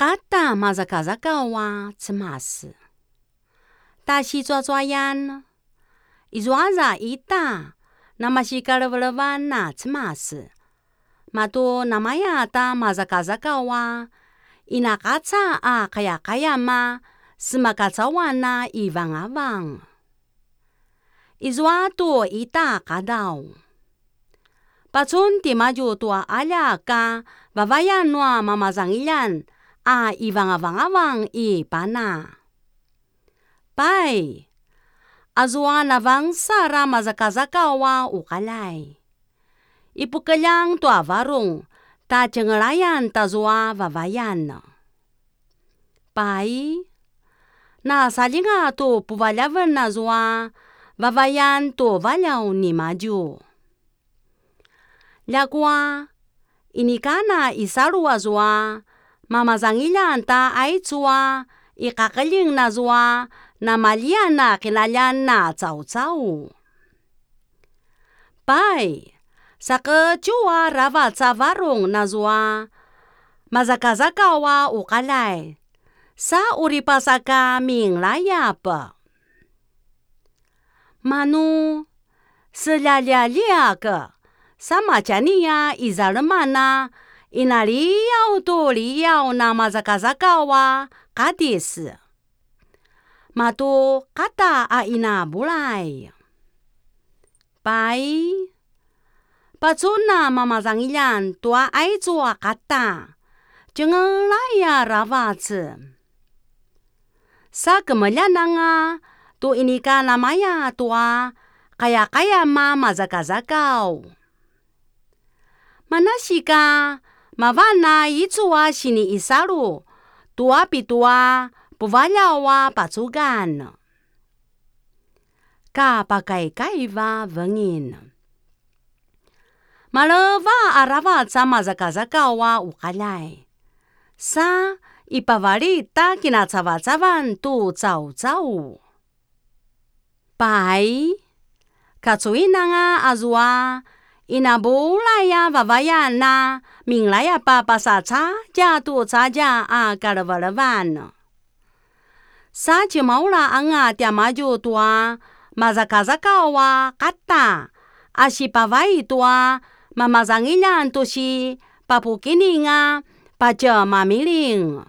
Kata masakazakawa cemas, tashi cotsoyan, izwa zaita, namashika revlevana cemas, mato nama ya ta maza kaza kawa. inakasa akaya-kayama, semakatsawana ivanga vang, izwa to ita akadao, patson timajo to alaka, bavaya nuamamazangilan. A ivang-avang i pana. Pai, azwa navangsa ra mazakazakawa ukalay. Ipukalyang tua varung, ta cengelayan tazwa vavayan. Pai, na salinga tu puvalavan nazwa vavayan tu valyaw ni maju. Lakwa, inikana isaru mamazanhilanta aizua iqaqallina zua namaliana kinallana caucau. Pai, sakecua ravaca varung nazua mazakazakawa uqalay sa uripasaka minglayapa. Manu selalialiaka samacania izaremana azwa, mamazangilan ta aitsua, ikakaling nazwa, na malian na kinalyan na tsaw-tsaw. Pai, sakechua rava tsavarong nazwa, mazakazakawa ukalay, sa uripasaka ming layap. Manu, selalyaliak, sama chania izalemana, inaliyaw tu liyaw na mazakazakawa kadis. Matu kata a ina bulay. Pai, patsuna mamazangilan tua aitzua kata, jangan laya ravatse. Sa kemelyananga tu inika namaya tua kaya kaya ma mazakazakaw. Manasika Mavana itsuwashini isaru, tuapitua puvallawa pacugan. Ka pakai kaiva vengin. Malewa arawa mazakazakawa ukalai. Sa ipavarita kinatzabatzaban tu tsau tsau. Pai, katsuinanga azua azwa, inabulaya vavayan na minglaya pa pasatsa ja tu tsaja a karavalavan. Sa chimaula anga tiamaju tua mazakazakawa kata asipavai tua mamazangilan tu si papukini nga paja mamiling.